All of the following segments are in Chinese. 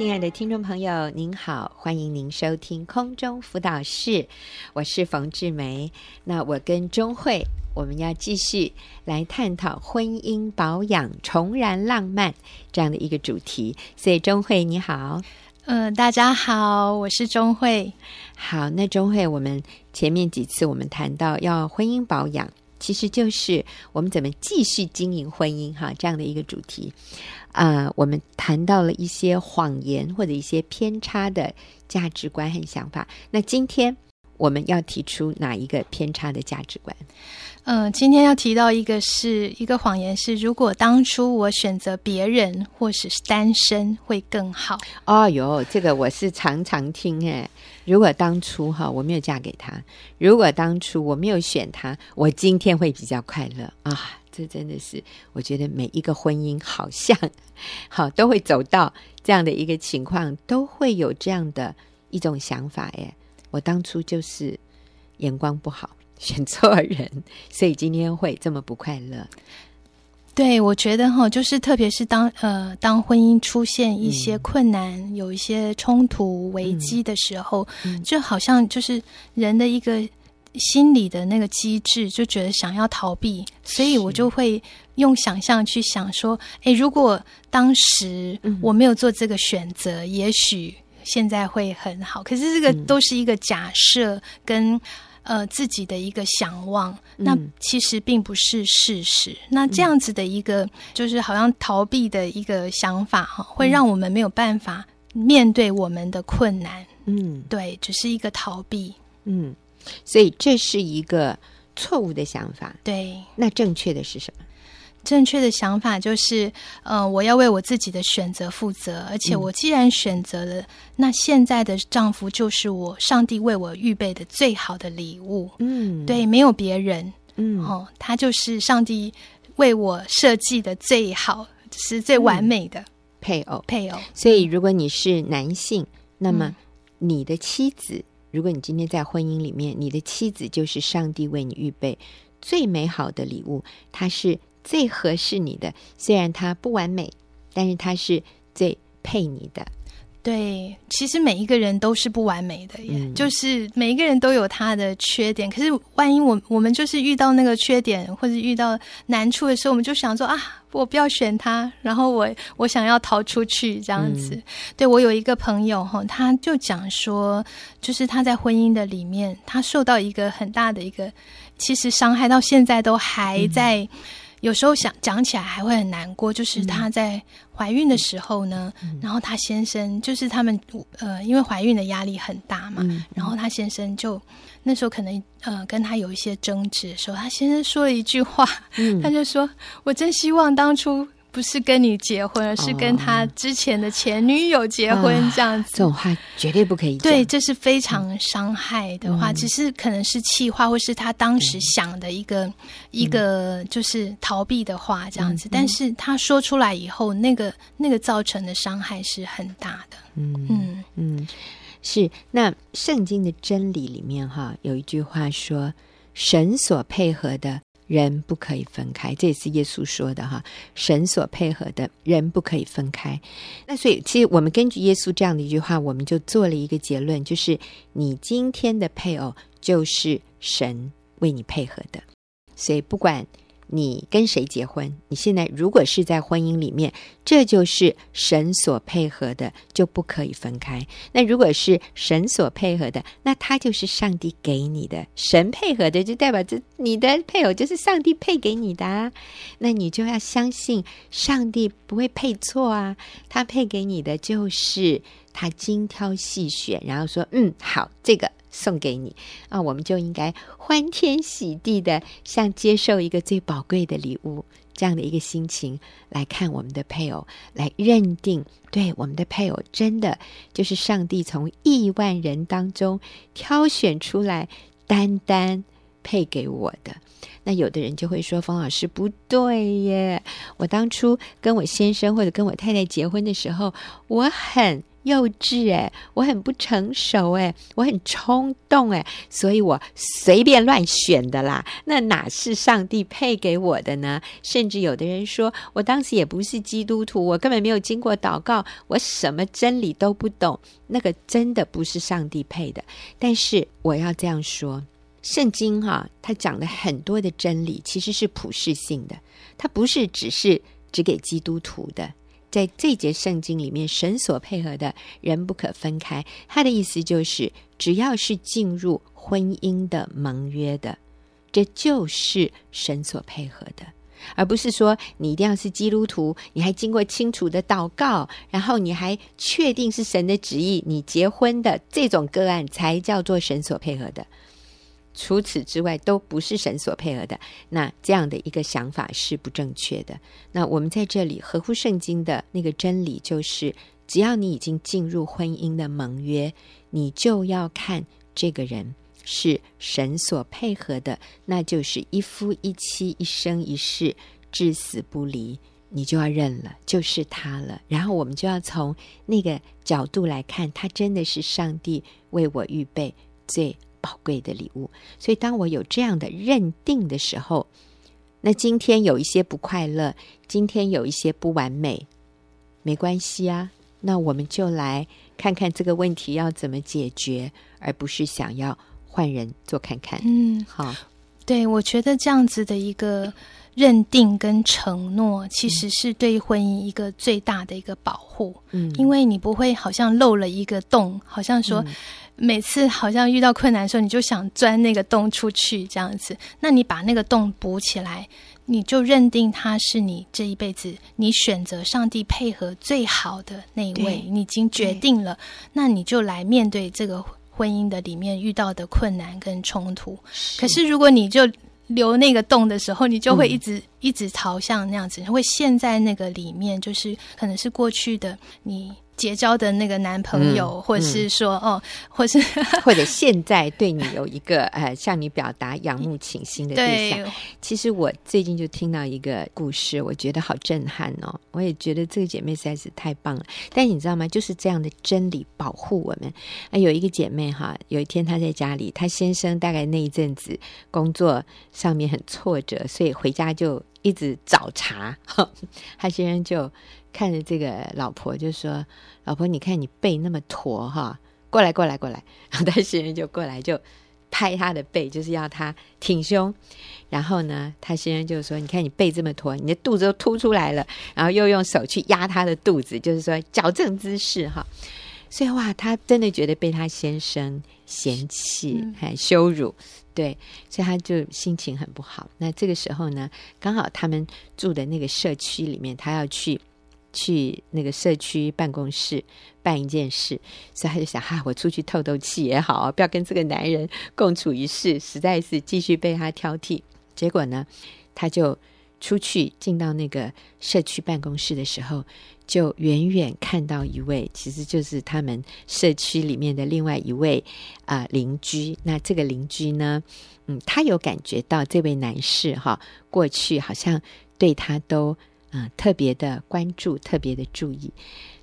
亲爱的听众朋友，您好，欢迎您收听空中辅导室，我是冯志梅。那我跟钟慧，我们要继续来探讨婚姻保养、重燃浪漫这样的一个主题。所以，钟慧你好，嗯、呃，大家好，我是钟慧。好，那钟慧，我们前面几次我们谈到要婚姻保养，其实就是我们怎么继续经营婚姻哈这样的一个主题。啊、我们谈到了一些谎言或者一些偏差的价值观和想法。那今天我们要提出哪一个偏差的价值观？嗯、今天要提到一个是一个谎言是，如果当初我选择别人或者是单身会更好。哦哟，这个我是常常听哎。如果当初哈我没有嫁给他，如果当初我没有选他，我今天会比较快乐啊。这真的是，我觉得每一个婚姻好像 好都会走到这样的一个情况，都会有这样的一种想法。哎，我当初就是眼光不好，选错人，所以今天会这么不快乐。对，我觉得哈，就是特别是当呃当婚姻出现一些困难、嗯、有一些冲突危机的时候，嗯、就好像就是人的一个。心理的那个机制就觉得想要逃避，所以我就会用想象去想说：诶，如果当时我没有做这个选择，嗯、也许现在会很好。可是这个都是一个假设跟、嗯、呃自己的一个想望，那其实并不是事实。嗯、那这样子的一个就是好像逃避的一个想法哈，会让我们没有办法面对我们的困难。嗯，对，只是一个逃避。嗯。所以这是一个错误的想法。对，那正确的是什么？正确的想法就是，呃，我要为我自己的选择负责，而且我既然选择了，嗯、那现在的丈夫就是我上帝为我预备的最好的礼物。嗯，对，没有别人。嗯，哦，他就是上帝为我设计的最好，是最完美的、嗯、配偶。配偶。所以，如果你是男性，那么你的妻子。如果你今天在婚姻里面，你的妻子就是上帝为你预备最美好的礼物，她是最合适你的。虽然他不完美，但是他是最配你的。对，其实每一个人都是不完美的，耶，嗯、就是每一个人都有他的缺点。可是万一我我们就是遇到那个缺点或者遇到难处的时候，我们就想说啊，我不要选他，然后我我想要逃出去这样子。嗯、对，我有一个朋友哈，他就讲说，就是他在婚姻的里面，他受到一个很大的一个，其实伤害到现在都还在。嗯有时候想讲起来还会很难过，就是她在怀孕的时候呢，嗯、然后她先生就是他们呃，因为怀孕的压力很大嘛，嗯、然后她先生就那时候可能呃跟她有一些争执的时候，她先生说了一句话，嗯、他就说：“我真希望当初。”不是跟你结婚，而是跟他之前的前女友结婚这样子。哦、这种话绝对不可以讲。对，这是非常伤害的话，嗯、只是可能是气话，或是他当时想的一个、嗯、一个就是逃避的话这样子。嗯、但是他说出来以后，那个那个造成的伤害是很大的。嗯嗯嗯，是。那圣经的真理里面哈，有一句话说：“神所配合的。”人不可以分开，这也是耶稣说的哈。神所配合的人不可以分开。那所以，其实我们根据耶稣这样的一句话，我们就做了一个结论，就是你今天的配偶就是神为你配合的。所以，不管。你跟谁结婚？你现在如果是在婚姻里面，这就是神所配合的，就不可以分开。那如果是神所配合的，那他就是上帝给你的。神配合的，就代表着你的配偶就是上帝配给你的啊。那你就要相信上帝不会配错啊，他配给你的就是他精挑细选，然后说，嗯，好，这个。送给你啊，我们就应该欢天喜地的，像接受一个最宝贵的礼物这样的一个心情来看我们的配偶，来认定对我们的配偶真的就是上帝从亿万人当中挑选出来，单单配给我的。那有的人就会说：“冯老师不对耶，我当初跟我先生或者跟我太太结婚的时候，我很幼稚诶，我很不成熟诶，我很冲动诶，所以我随便乱选的啦。那哪是上帝配给我的呢？甚至有的人说，我当时也不是基督徒，我根本没有经过祷告，我什么真理都不懂，那个真的不是上帝配的。但是我要这样说。”圣经哈、它讲的很多的真理其实是普世性的，它不是只是只给基督徒的。在这节圣经里面，神所配合的人不可分开。他的意思就是，只要是进入婚姻的盟约的，这就是神所配合的，而不是说你一定要是基督徒，你还经过清楚的祷告，然后你还确定是神的旨意，你结婚的这种个案才叫做神所配合的。除此之外，都不是神所配合的。那这样的一个想法是不正确的。那我们在这里合乎圣经的那个真理，就是只要你已经进入婚姻的盟约，你就要看这个人是神所配合的，那就是一夫一妻，一生一世，至死不离，你就要认了，就是他了。然后我们就要从那个角度来看，他真的是上帝为我预备最。宝贵的礼物，所以当我有这样的认定的时候，那今天有一些不快乐，今天有一些不完美，没关系啊。那我们就来看看这个问题要怎么解决，而不是想要换人做看看。嗯，好，对，我觉得这样子的一个认定跟承诺，其实是对婚姻一个最大的一个保护。嗯，因为你不会好像漏了一个洞，好像说。嗯每次好像遇到困难的时候，你就想钻那个洞出去，这样子。那你把那个洞补起来，你就认定他是你这一辈子你选择上帝配合最好的那一位，你已经决定了。那你就来面对这个婚姻的里面遇到的困难跟冲突。是。可是如果你就留那个洞的时候，你就会一直、嗯、一直朝向那样子，会陷在那个里面，就是可能是过去的你。结交的那个男朋友，嗯、或是说、嗯、哦，或是 或者现在对你有一个呃向你表达仰慕倾心的对象。对，其实我最近就听到一个故事，我觉得好震撼哦。我也觉得这个姐妹实在是太棒了。但你知道吗？就是这样的真理保护我们。啊，有一个姐妹哈，有一天她在家里，她先生大概那一阵子工作上面很挫折，所以回家就一直找茬。他先生就。看着这个老婆就说：“老婆，你看你背那么驼哈，过来过来过来。”然后 他先生就过来就拍他的背，就是要他挺胸。然后呢，他先生就说：“你看你背这么驼，你的肚子都凸出来了。”然后又用手去压他的肚子，就是说矫正姿势哈。所以哇，他真的觉得被他先生嫌弃还羞辱，对，所以他就心情很不好。那这个时候呢，刚好他们住的那个社区里面，他要去。去那个社区办公室办一件事，所以他就想：哈、啊，我出去透透气也好啊，不要跟这个男人共处一室，实在是继续被他挑剔。结果呢，他就出去进到那个社区办公室的时候，就远远看到一位，其实就是他们社区里面的另外一位啊、邻居。那这个邻居呢，嗯，他有感觉到这位男士哈，过去好像对他都。啊、特别的关注，特别的注意，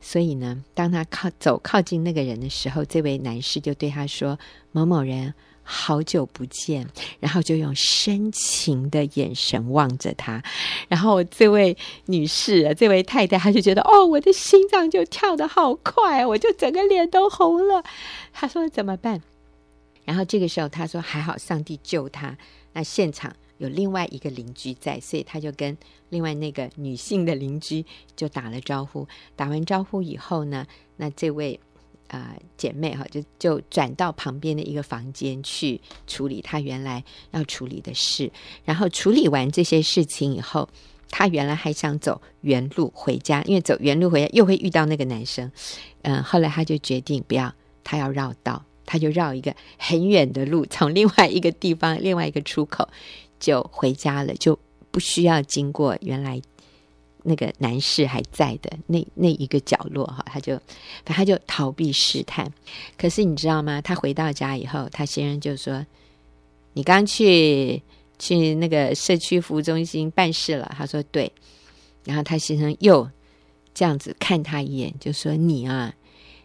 所以呢，当他靠走靠近那个人的时候，这位男士就对他说：“某某人，好久不见。”然后就用深情的眼神望着他。然后这位女士，这位太太，她就觉得：“哦，我的心脏就跳得好快，我就整个脸都红了。”她说：“怎么办？”然后这个时候，她说：“还好，上帝救她。”那现场。有另外一个邻居在，所以她就跟另外那个女性的邻居就打了招呼。打完招呼以后呢，那这位啊、姐妹哈就就转到旁边的一个房间去处理她原来要处理的事。然后处理完这些事情以后，她原来还想走原路回家，因为走原路回家又会遇到那个男生。嗯，后来她就决定不要，她要绕道，她就绕一个很远的路，从另外一个地方另外一个出口。就回家了，就不需要经过原来那个男士还在的那那一个角落哈，他就他就逃避试探。可是你知道吗？他回到家以后，他先生就说：“你刚去去那个社区服务中心办事了？”他说：“对。”然后他先生又这样子看他一眼，就说：“你啊，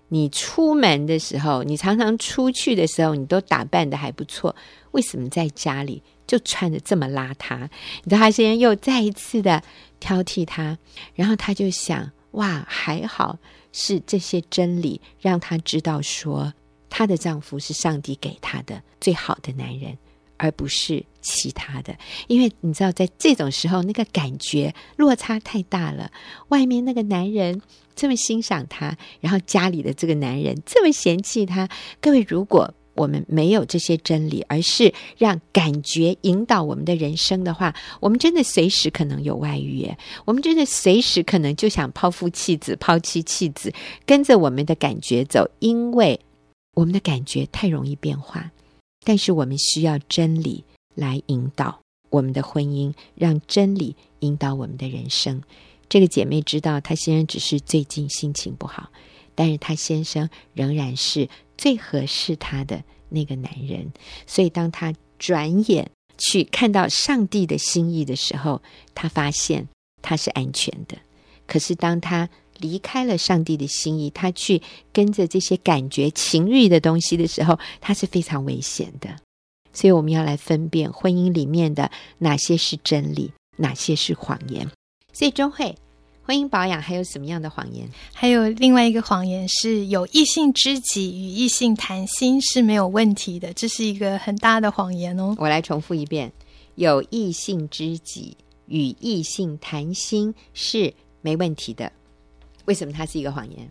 你出门的时候，你常常出去的时候，你都打扮得还不错，为什么在家里就穿的这么邋遢？”你知道他现在又再一次的挑剔他，然后他就想：“哇，还好是这些真理让他知道说，她的丈夫是上帝给她的最好的男人。”而不是其他的，因为你知道，在这种时候，那个感觉落差太大了。外面那个男人这么欣赏她，然后家里的这个男人这么嫌弃她。各位，如果我们没有这些真理，而是让感觉引导我们的人生的话，我们真的随时可能有外遇。我们真的随时可能就想抛夫弃子、抛妻弃子，跟着我们的感觉走，因为我们的感觉太容易变化。但是我们需要真理来引导我们的婚姻，让真理引导我们的人生。这个姐妹知道，她先生只是最近心情不好，但是她先生仍然是最合适她的那个男人。所以，当她转眼去看到上帝的心意的时候，她发现她是安全的。可是，当她离开了上帝的心意，他去跟着这些感觉、情欲的东西的时候，他是非常危险的。所以我们要来分辨婚姻里面的哪些是真理，哪些是谎言。所以钟慧，婚姻保养还有什么样的谎言？还有另外一个谎言是有异性知己与异性谈心是没有问题的，这是一个很大的谎言哦。我来重复一遍：有异性知己与异性谈心是没问题的。为什么它是一个谎言？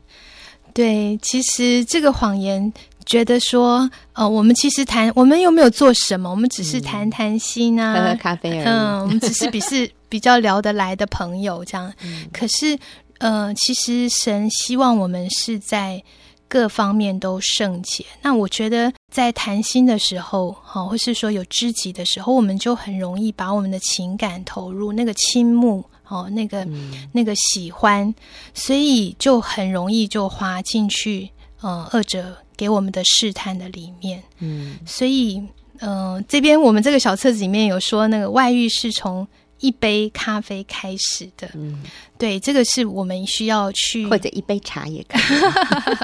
对，其实这个谎言觉得说，呃，我们其实谈，我们又没有做什么，我们只是谈谈心啊，嗯、喝喝咖啡而已。嗯，我们只是比是 比较聊得来的朋友这样。嗯、可是，呃，其实神希望我们是在各方面都圣洁。那我觉得在谈心的时候，哈，或是说有知己的时候，我们就很容易把我们的情感投入那个倾慕。哦，那个、嗯、那个喜欢，所以就很容易就滑进去，呃，二者给我们的试探的里面。嗯，所以，呃，这边我们这个小册子里面有说，那个外遇是从一杯咖啡开始的。嗯，对，这个是我们需要去，或者一杯茶也可以。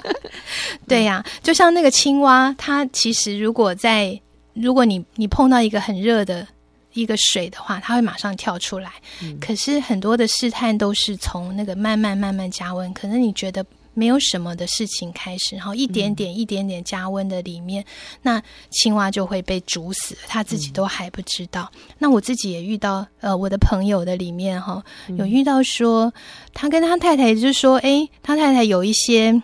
对呀、啊，就像那个青蛙，它其实如果在，如果你你碰到一个很热的。一个水的话，它会马上跳出来。嗯、可是很多的试探都是从那个慢慢慢慢加温，可能你觉得没有什么的事情开始，然后一点点一点点加温的里面，嗯、那青蛙就会被煮死，他自己都还不知道。嗯、那我自己也遇到，呃，我的朋友的里面哈，有遇到说，他跟他太太就是说，哎，他太太有一些。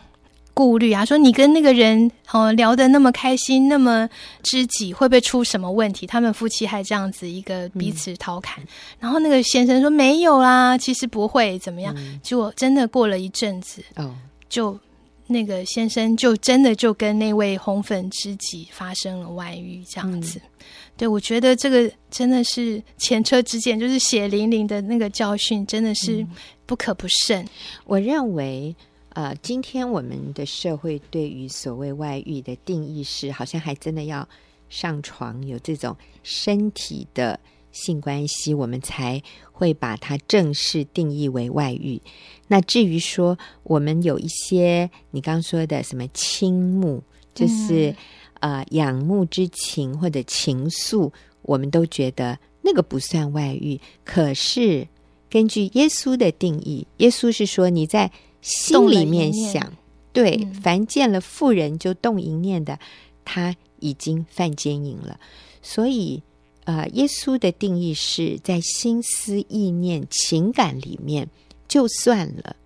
顾虑啊，说你跟那个人哦聊得那么开心，那么知己，会不会出什么问题？他们夫妻还这样子一个彼此调侃，嗯、然后那个先生说没有啦，其实不会怎么样。嗯、结果真的过了一阵子，哦，就那个先生就真的就跟那位红粉知己发生了外遇，这样子。嗯、对，我觉得这个真的是前车之鉴，就是血淋淋的那个教训，真的是不可不慎。我认为。呃，今天我们的社会对于所谓外遇的定义是，好像还真的要上床有这种身体的性关系，我们才会把它正式定义为外遇。那至于说我们有一些你刚说的什么倾慕，就是、嗯、呃仰慕之情或者情愫，我们都觉得那个不算外遇。可是根据耶稣的定义，耶稣是说你在。心里面想，对，嗯、凡见了妇人就动淫念的，他已经犯奸淫了。所以，呃，耶稣的定义是在心思意念、情感里面就算了。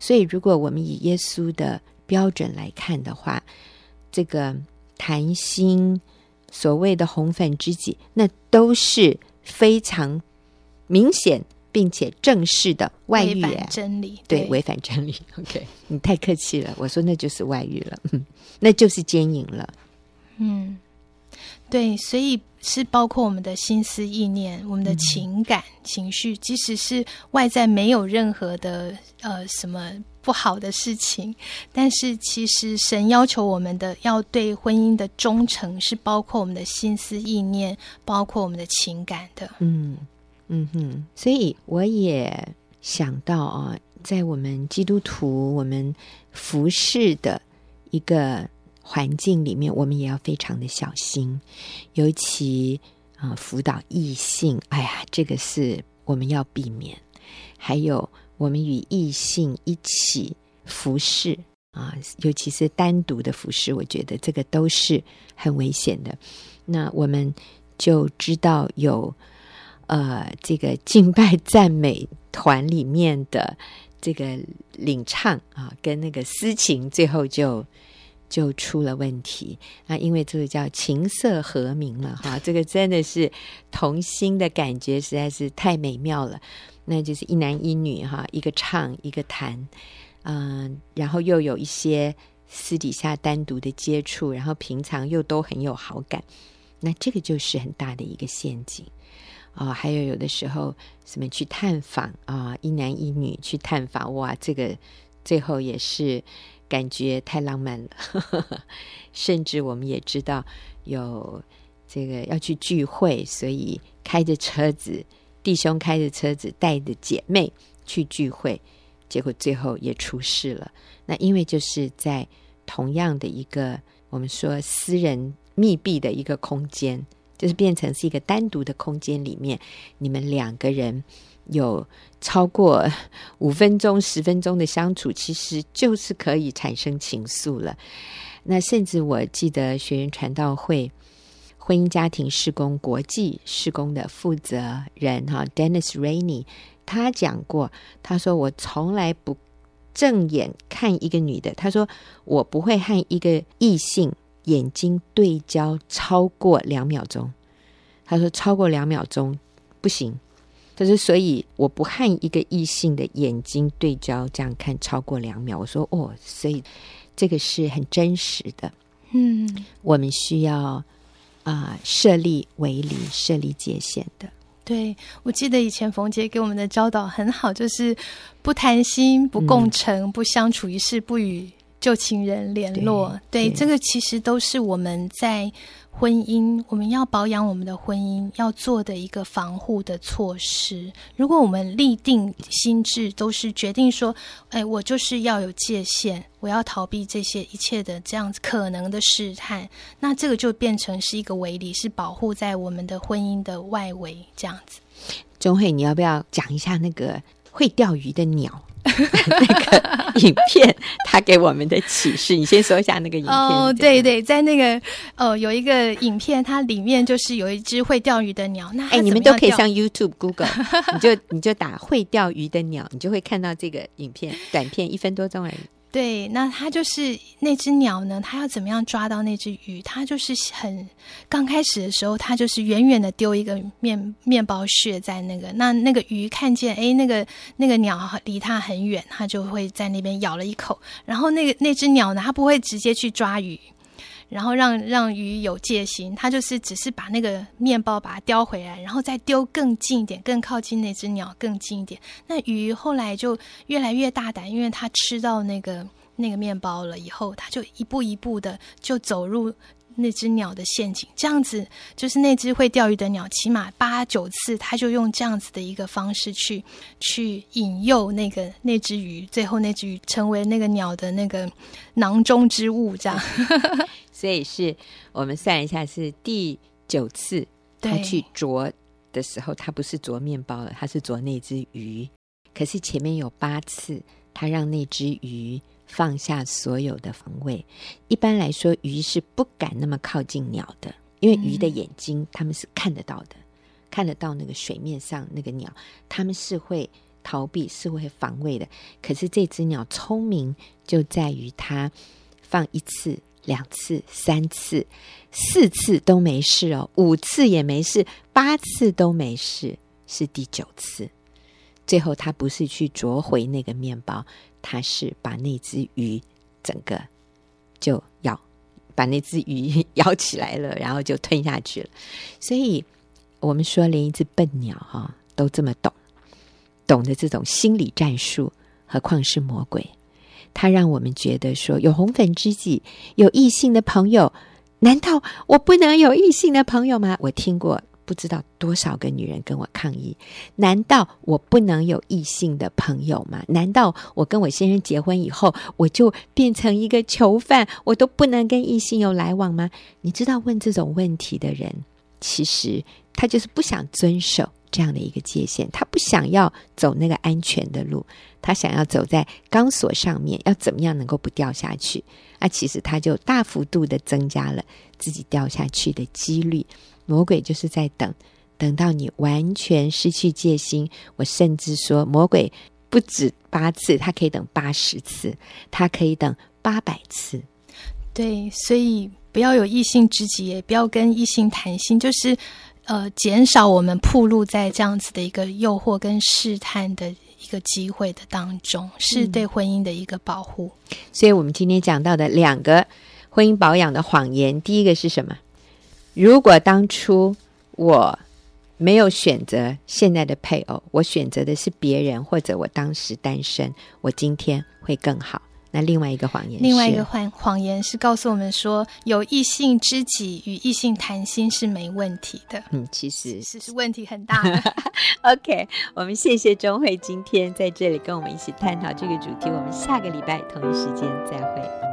所以，如果我们以耶稣的标准来看的话，这个谈心所谓的红粉知己，那都是非常明显。并且正式的外遇，真理，对，对，违反真理。OK，你太客气了，我说那就是外遇了，嗯，那就是奸淫了。嗯，对，所以是包括我们的心思意念、我们的情感、嗯、情绪，即使是外在没有任何的呃什么不好的事情。但是其实神要求我们的，要对婚姻的忠诚，是包括我们的心思意念，包括我们的情感的。嗯嗯哼，所以我也想到啊，在我们基督徒，我们服侍的一个环境里面，我们也要非常的小心，尤其啊，辅导异性，哎呀，这个是我们要避免。还有，我们与异性一起服侍啊，尤其是单独的服侍，我觉得这个都是很危险的。那我们就知道有呃，这个敬拜赞美团里面的这个领唱啊，跟那个私情，最后就就出了问题。那因为这个叫琴瑟和鸣了哈，这个真的是同心的感觉，实在是太美妙了。那就是一男一女哈，一个唱一个弹，嗯、然后又有一些私底下单独的接触，然后平常又都很有好感，那这个就是很大的一个陷阱啊、还有有的时候什么去探访啊、一男一女去探访，哇，这个最后也是感觉太浪漫了。甚至我们也知道有这个要去聚会，所以开着车子。弟兄开着车子带着姐妹去聚会，结果最后也出事了。那因为就是在同样的一个我们说私人密闭的一个空间，就是变成是一个单独的空间里面，你们两个人有超过五分钟、十分钟的相处，其实就是可以产生情愫了。那甚至我记得学员传道会。婚姻家庭事工国际事工的负责人哈，Dennis Rainey，他讲过，他说我从来不正眼看一个女的，他说我不会和一个异性眼睛对焦超过两秒钟，他说超过两秒钟不行，他说所以我不和一个异性的眼睛对焦这样看超过两秒，我说哦，所以这个是很真实的，嗯，我们需要。啊、呃，设立围篱，设立界限的。对，我记得以前冯姐给我们的教导很好，就是不谈心、不共诚、嗯、不相处一室、不与旧情人联络。对，对，这个其实都是我们在。婚姻，我们要保养我们的婚姻，要做的一个防护的措施。如果我们立定心智，都是决定说，哎，我就是要有界限，我要逃避这些一切的这样子可能的试探，那这个就变成是一个围篱，是保护在我们的婚姻的外围这样子。钟慧，你要不要讲一下那个会钓鱼的鸟？那个影片，他给我们的启示，你先说一下那个影片。哦，对对，在那个呃，有一个影片，它里面就是有一只会钓鱼的鸟。那哎，你们都可以上 YouTube、Google，你就你就打会钓鱼的鸟，你就会看到这个影片，短片一分多钟而已。对，那它就是那只鸟呢？它要怎么样抓到那只鱼？它就是很刚开始的时候，它就是远远的丢一个面面包屑在那个，那那个鱼看见，哎，那个那个鸟离它很远，它就会在那边咬了一口。然后那个那只鸟呢，它不会直接去抓鱼。然后让让鱼有戒心，他就是只是把那个面包把它叼回来，然后再丢更近一点，更靠近那只鸟更近一点。那鱼后来就越来越大胆，因为它吃到那个那个面包了以后，它就一步一步的就走入那只鸟的陷阱。这样子就是那只会钓鱼的鸟，起码八九次，它就用这样子的一个方式去去引诱那个那只鱼，最后那只鱼成为那个鸟的那个囊中之物，这样。所以是我们算一下，是第九次他去啄的时候，他不是啄面包了，他是啄那只鱼。可是前面有八次，他让那只鱼放下所有的防卫。一般来说，鱼是不敢那么靠近鸟的，因为鱼的眼睛他们是看得到的，看得到那个水面上那个鸟，他们是会逃避，是会防卫的。可是这只鸟聪明就在于它放一次。两次、三次、四次都没事哦，五次也没事，八次都没事，是第九次。最后他不是去啄回那个面包，他是把那只鱼整个就咬，把那只鱼 咬起来了，然后就吞下去了。所以我们说，连一只笨鸟哈、哦、都这么懂，懂得这种心理战术，何况是魔鬼？它让我们觉得说，有红粉知己，有异性的朋友，难道我不能有异性的朋友吗？我听过。不知道多少个女人跟我抗议，难道我不能有异性的朋友吗？难道我跟我先生结婚以后，我就变成一个囚犯，我都不能跟异性有来往吗？你知道问这种问题的人，其实他就是不想遵守这样的一个界限，他不想要走那个安全的路，他想要走在钢索上面，要怎么样能够不掉下去？那，其实他就大幅度的增加了自己掉下去的几率。魔鬼就是在等，等到你完全失去戒心。我甚至说，魔鬼不止八次，他可以等八十次，他可以等八百次。对，所以不要有异性知己，也不要跟异性谈心，就是呃，减少我们暴露在这样子的一个诱惑跟试探的一个机会的当中，是对婚姻的一个保护。嗯。所以我们今天讲到的两个婚姻保养的谎言，第一个是什么？如果当初我没有选择现在的配偶，我选择的是别人，或者我当时单身，我今天会更好。那另外一个谎言，另外一个谎谎言是告诉我们说，有异性知己与异性谈心是没问题的。嗯，其实是是问题很大的。OK，我们谢谢钟慧今天在这里跟我们一起探讨这个主题。我们下个礼拜同一时间再会。